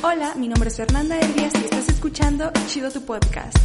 Hola, mi nombre es Fernanda Elías y estás escuchando Chido tu podcast.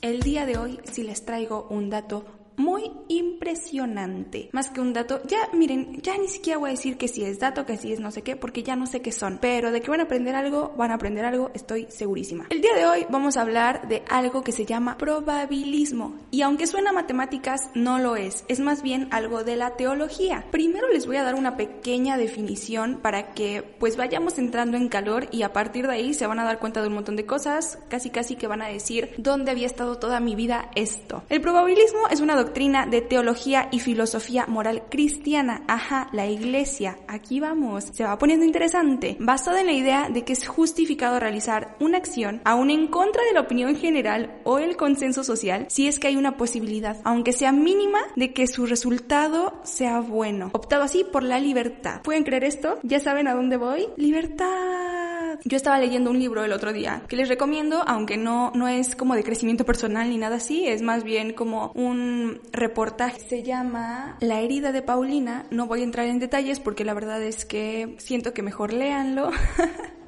El día de hoy sí les traigo un dato muy impresionante. Más que un dato, ya miren, ya ni siquiera voy a decir que si es dato, que si es no sé qué, porque ya no sé qué son. Pero de que van a aprender algo, van a aprender algo, estoy segurísima. El día de hoy vamos a hablar de algo que se llama probabilismo. Y aunque suena a matemáticas, no lo es. Es más bien algo de la teología. Primero les voy a dar una pequeña definición para que pues vayamos entrando en calor y a partir de ahí se van a dar cuenta de un montón de cosas, casi casi que van a decir dónde había estado toda mi vida esto. El probabilismo es una doctrina doctrina de teología y filosofía moral cristiana. Ajá, la iglesia. Aquí vamos. Se va poniendo interesante. Basada en la idea de que es justificado realizar una acción aún en contra de la opinión general o el consenso social si es que hay una posibilidad, aunque sea mínima, de que su resultado sea bueno. Optado así por la libertad. ¿Pueden creer esto? ¿Ya saben a dónde voy? Libertad. Yo estaba leyendo un libro el otro día que les recomiendo, aunque no, no es como de crecimiento personal ni nada así, es más bien como un reportaje. Se llama La herida de Paulina. No voy a entrar en detalles porque la verdad es que siento que mejor léanlo.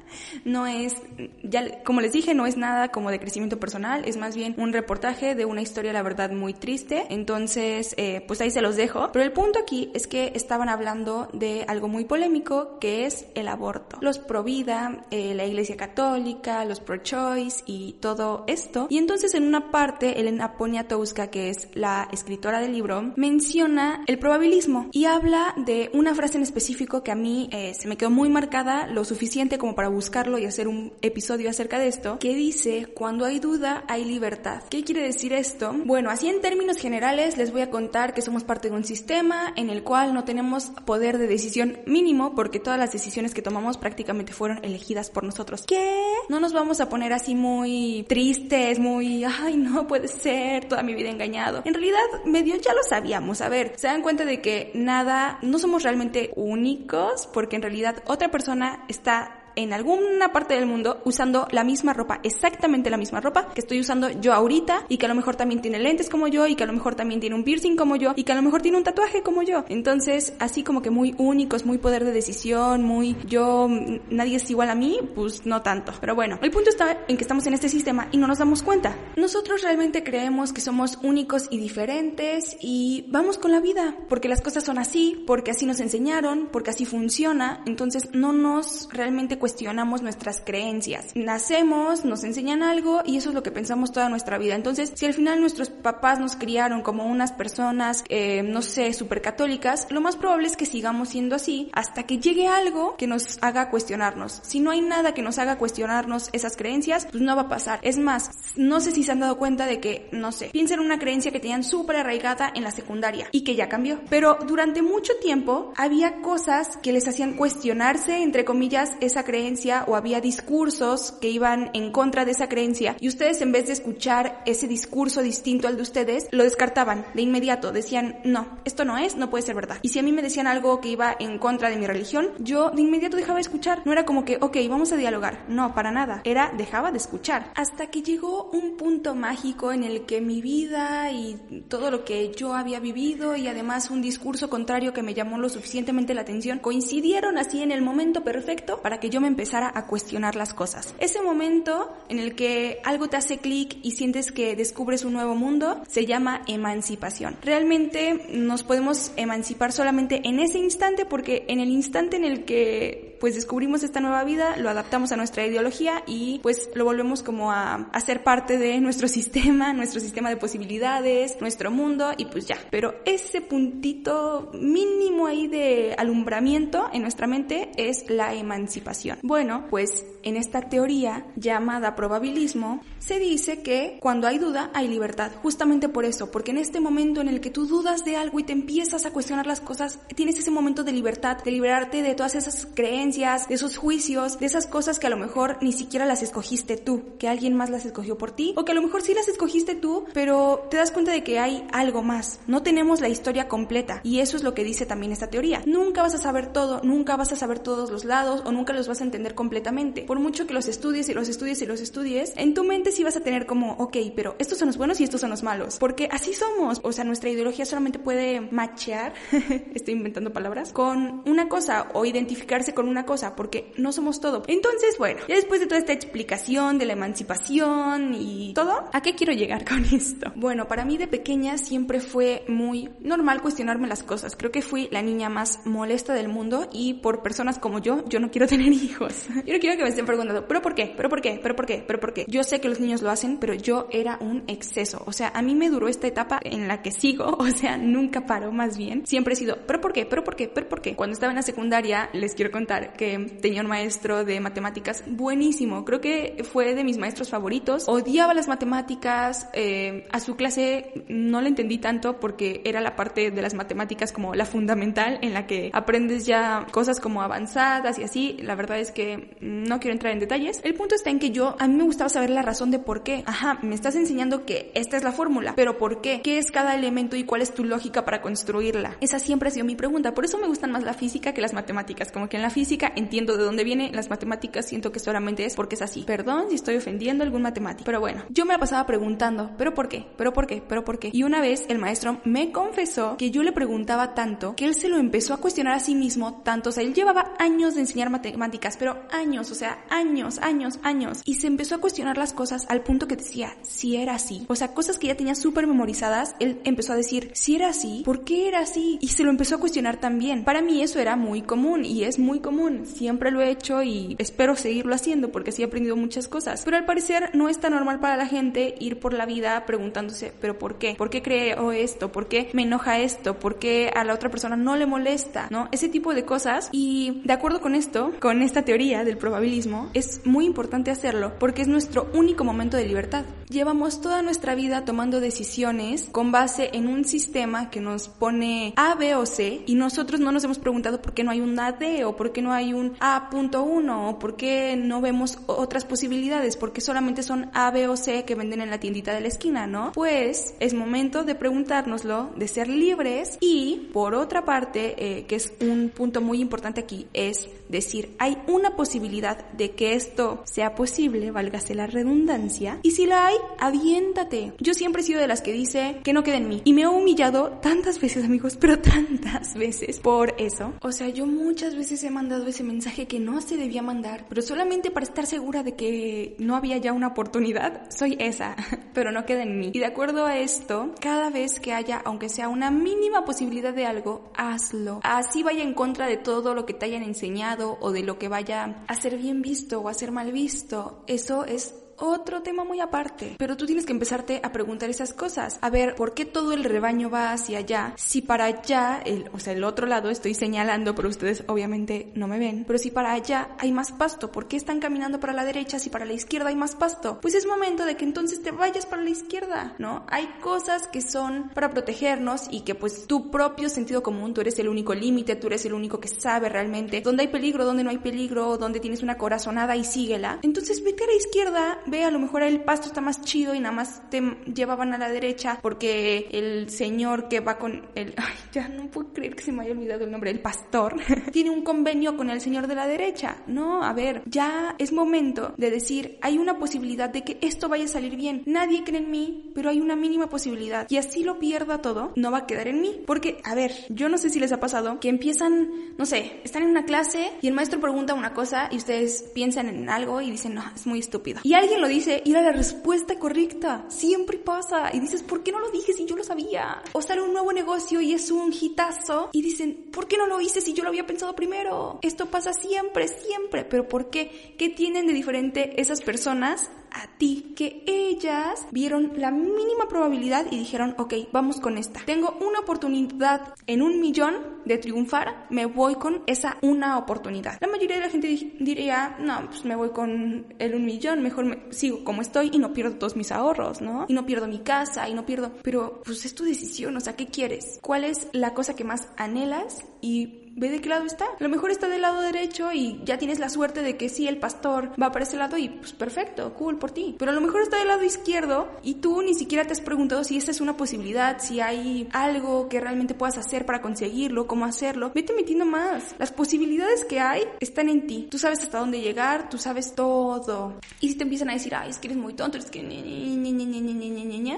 no es, ya como les dije, no es nada como de crecimiento personal, es más bien un reportaje de una historia, la verdad, muy triste. Entonces, eh, pues ahí se los dejo. Pero el punto aquí es que estaban hablando de algo muy polémico que es el aborto. Los pro vida, eh, la iglesia católica, los pro choice y todo esto. Y entonces en una parte, Elena Poniatowska, que es la escritora del libro, menciona el probabilismo y habla de una frase en específico que a mí eh, se me quedó muy marcada, lo suficiente como para buscarlo y hacer un episodio acerca de esto, que dice, cuando hay duda, hay libertad. ¿Qué quiere decir esto? Bueno, así en términos generales les voy a contar que somos parte de un sistema en el cual no tenemos poder de decisión mínimo porque todas las decisiones que tomamos prácticamente fueron elegidas por nosotros. ¿Qué? No nos vamos a poner así muy tristes, muy, ay, no puede ser, toda mi vida engañado. En realidad, medio ya lo sabíamos. A ver, se dan cuenta de que nada, no somos realmente únicos porque en realidad otra persona está en alguna parte del mundo usando la misma ropa, exactamente la misma ropa que estoy usando yo ahorita y que a lo mejor también tiene lentes como yo y que a lo mejor también tiene un piercing como yo y que a lo mejor tiene un tatuaje como yo. Entonces, así como que muy únicos, muy poder de decisión, muy yo, nadie es igual a mí, pues no tanto. Pero bueno, el punto está en que estamos en este sistema y no nos damos cuenta. Nosotros realmente creemos que somos únicos y diferentes y vamos con la vida porque las cosas son así, porque así nos enseñaron, porque así funciona. Entonces, no nos realmente cuestionamos nuestras creencias. Nacemos, nos enseñan algo y eso es lo que pensamos toda nuestra vida. Entonces, si al final nuestros papás nos criaron como unas personas, eh, no sé, súper católicas, lo más probable es que sigamos siendo así hasta que llegue algo que nos haga cuestionarnos. Si no hay nada que nos haga cuestionarnos esas creencias, pues no va a pasar. Es más, no sé si se han dado cuenta de que, no sé, piensen en una creencia que tenían súper arraigada en la secundaria y que ya cambió. Pero durante mucho tiempo había cosas que les hacían cuestionarse, entre comillas, esa creencia creencia o había discursos que iban en contra de esa creencia y ustedes en vez de escuchar ese discurso distinto al de ustedes, lo descartaban de inmediato, decían, no, esto no es, no puede ser verdad. Y si a mí me decían algo que iba en contra de mi religión, yo de inmediato dejaba de escuchar. No era como que, ok, vamos a dialogar. No, para nada. Era dejaba de escuchar. Hasta que llegó un punto mágico en el que mi vida y todo lo que yo había vivido y además un discurso contrario que me llamó lo suficientemente la atención coincidieron así en el momento perfecto para que yo me empezara a cuestionar las cosas. Ese momento en el que algo te hace clic y sientes que descubres un nuevo mundo se llama emancipación. Realmente nos podemos emancipar solamente en ese instante porque en el instante en el que pues descubrimos esta nueva vida, lo adaptamos a nuestra ideología y pues lo volvemos como a, a ser parte de nuestro sistema, nuestro sistema de posibilidades, nuestro mundo y pues ya. Pero ese puntito mínimo ahí de alumbramiento en nuestra mente es la emancipación. Bueno, pues en esta teoría llamada probabilismo se dice que cuando hay duda hay libertad, justamente por eso, porque en este momento en el que tú dudas de algo y te empiezas a cuestionar las cosas, tienes ese momento de libertad, de liberarte de todas esas creencias, de esos juicios, de esas cosas que a lo mejor ni siquiera las escogiste tú, que alguien más las escogió por ti, o que a lo mejor sí las escogiste tú, pero te das cuenta de que hay algo más. No tenemos la historia completa y eso es lo que dice también esta teoría. Nunca vas a saber todo, nunca vas a saber todos los lados o nunca los vas a entender completamente. Por mucho que los estudies y los estudies y los estudies, en tu mente sí vas a tener como, ok, pero estos son los buenos y estos son los malos. Porque así somos. O sea, nuestra ideología solamente puede machear, estoy inventando palabras, con una cosa o identificarse con una cosa, porque no somos todo. Entonces, bueno, ya después de toda esta explicación de la emancipación y todo, ¿a qué quiero llegar con esto? Bueno, para mí de pequeña siempre fue muy normal cuestionarme las cosas. Creo que fui la niña más molesta del mundo y por personas como yo, yo no quiero tener hijos. Yo no quiero que me estén preguntando, ¿pero por qué? ¿Pero por qué? ¿Pero por qué? ¿Pero por qué? Yo sé que los niños lo hacen, pero yo era un exceso. O sea, a mí me duró esta etapa en la que sigo, o sea, nunca paró más bien. Siempre he sido, ¿pero por qué? ¿Pero por qué? ¿Pero por qué? Cuando estaba en la secundaria, les quiero contar que tenía un maestro de matemáticas buenísimo. Creo que fue de mis maestros favoritos. Odiaba las matemáticas. Eh, a su clase no le entendí tanto porque era la parte de las matemáticas como la fundamental en la que aprendes ya cosas como avanzadas y así. La verdad es que no quiero entrar en detalles. El punto está en que yo, a mí me gustaba saber la razón de por qué. Ajá, me estás enseñando que esta es la fórmula, pero ¿por qué? ¿Qué es cada elemento y cuál es tu lógica para construirla? Esa siempre ha sido mi pregunta. Por eso me gustan más la física que las matemáticas. Como que en la física entiendo de dónde viene, las matemáticas siento que solamente es porque es así. Perdón si estoy ofendiendo a algún matemático. Pero bueno, yo me la pasaba preguntando, ¿pero por qué? ¿Pero por qué? ¿Pero por qué? Y una vez el maestro me confesó que yo le preguntaba tanto que él se lo empezó a cuestionar a sí mismo tanto. O sea, él llevaba años de enseñar matemáticas, pero años, o sea, años, años, años. Y se empezó a cuestionar las cosas al punto que decía, si era así. O sea, cosas que ya tenía súper memorizadas, él empezó a decir, si era así, ¿por qué era así? Y se lo empezó a cuestionar también. Para mí eso era muy común y es muy común. Siempre lo he hecho y espero seguirlo haciendo porque sí he aprendido muchas cosas. Pero al parecer no es tan normal para la gente ir por la vida preguntándose, ¿pero por qué? ¿Por qué creo esto? ¿Por qué me enoja esto? ¿Por qué a la otra persona no le molesta? ¿No? Ese tipo de cosas. Y de acuerdo con esto, con esta teoría del probabilismo, es muy importante hacerlo porque es nuestro único momento de libertad. Llevamos toda nuestra vida tomando decisiones con base en un sistema que nos pone A, B o C y nosotros no nos hemos preguntado por qué no hay un D o por qué no hay un A.1 o por qué no vemos otras posibilidades, porque solamente son A, B o C que venden en la tiendita de la esquina, ¿no? Pues es momento de preguntárnoslo, de ser libres y por otra parte, eh, que es un punto muy importante aquí, es decir, hay una posibilidad de que esto sea posible, válgase la redundancia, y si la hay, aviéntate. Yo siempre he sido de las que dice que no quede en mí. Y me he humillado tantas veces, amigos, pero tantas veces por eso. O sea, yo muchas veces he mandado ese mensaje que no se debía mandar, pero solamente para estar segura de que no había ya una oportunidad, soy esa, pero no queda en mí. Y de acuerdo a esto, cada vez que haya, aunque sea una mínima posibilidad de algo, hazlo. Así vaya en contra de todo lo que te hayan enseñado o de lo que vaya a ser bien visto o a ser mal visto. Eso es otro tema muy aparte. Pero tú tienes que empezarte a preguntar esas cosas. A ver, ¿por qué todo el rebaño va hacia allá? Si para allá, el, o sea, el otro lado estoy señalando, pero ustedes obviamente no me ven. Pero si para allá hay más pasto, ¿por qué están caminando para la derecha si para la izquierda hay más pasto? Pues es momento de que entonces te vayas para la izquierda, ¿no? Hay cosas que son para protegernos y que pues tu propio sentido común, tú eres el único límite, tú eres el único que sabe realmente dónde hay peligro, dónde no hay peligro, dónde tienes una corazonada y síguela. Entonces vete a la izquierda, ve, a lo mejor el pasto está más chido y nada más te llevaban a la derecha porque el señor que va con el, ay, ya no puedo creer que se me haya olvidado el nombre, el pastor, tiene un convenio con el señor de la derecha. No, a ver, ya es momento de decir, hay una posibilidad de que esto vaya a salir bien. Nadie cree en mí, pero hay una mínima posibilidad. Y así lo pierda todo, no va a quedar en mí. Porque, a ver, yo no sé si les ha pasado que empiezan, no sé, están en una clase y el maestro pregunta una cosa y ustedes piensan en algo y dicen, no, es muy estúpido. Y alguien lo dice y era la respuesta correcta. Siempre pasa. Y dices, ¿por qué no lo dije si yo lo sabía? O sale un nuevo negocio y es un hitazo y dicen, ¿por qué no lo hice si yo lo había pensado primero? Esto pasa siempre, siempre. ¿Pero por qué? ¿Qué tienen de diferente esas personas a ti? Que ellas vieron la mínima probabilidad y dijeron, ok, vamos con esta. Tengo una oportunidad en un millón de triunfar, me voy con esa una oportunidad. La mayoría de la gente diría, no, pues me voy con el un millón, mejor me sigo como estoy y no pierdo todos mis ahorros, ¿no? Y no pierdo mi casa y no pierdo, pero pues es tu decisión, o sea, ¿qué quieres? ¿Cuál es la cosa que más anhelas? Y ve de qué lado está. A lo mejor está del lado derecho y ya tienes la suerte de que sí, el pastor va para ese lado y pues perfecto, cool por ti. Pero a lo mejor está del lado izquierdo y tú ni siquiera te has preguntado si esta es una posibilidad, si hay algo que realmente puedas hacer para conseguirlo, cómo hacerlo. Vete metiendo más. Las posibilidades que hay están en ti. Tú sabes hasta dónde llegar, tú sabes todo. Y si te empiezan a decir, ay, es que eres muy tonto, es que...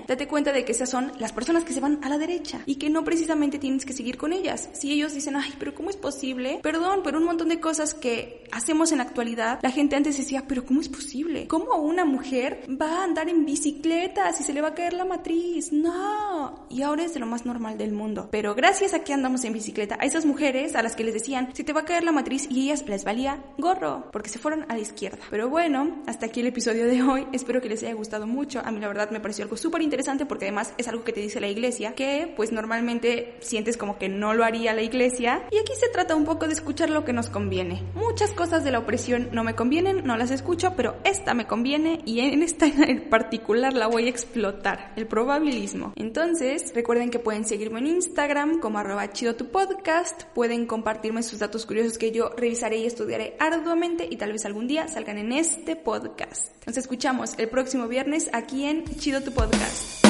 Date cuenta de que esas son las personas que se van a la derecha y que no precisamente tienes que seguir con ellas. Si ellos dicen, ay, pero ¿cómo ¿cómo es posible? Perdón, pero un montón de cosas que hacemos en la actualidad, la gente antes decía, pero ¿cómo es posible? ¿Cómo una mujer va a andar en bicicleta si se le va a caer la matriz? No. Y ahora es de lo más normal del mundo. Pero gracias a que andamos en bicicleta, a esas mujeres a las que les decían, se te va a caer la matriz y ellas les valía gorro, porque se fueron a la izquierda. Pero bueno, hasta aquí el episodio de hoy. Espero que les haya gustado mucho. A mí la verdad me pareció algo súper interesante porque además es algo que te dice la iglesia, que pues normalmente sientes como que no lo haría la iglesia. Y aquí se trata un poco de escuchar lo que nos conviene. Muchas cosas de la opresión no me convienen, no las escucho, pero esta me conviene y en esta en particular la voy a explotar, el probabilismo. Entonces, recuerden que pueden seguirme en Instagram como arroba chido tu podcast, pueden compartirme sus datos curiosos que yo revisaré y estudiaré arduamente y tal vez algún día salgan en este podcast. Nos escuchamos el próximo viernes aquí en Chido tu podcast.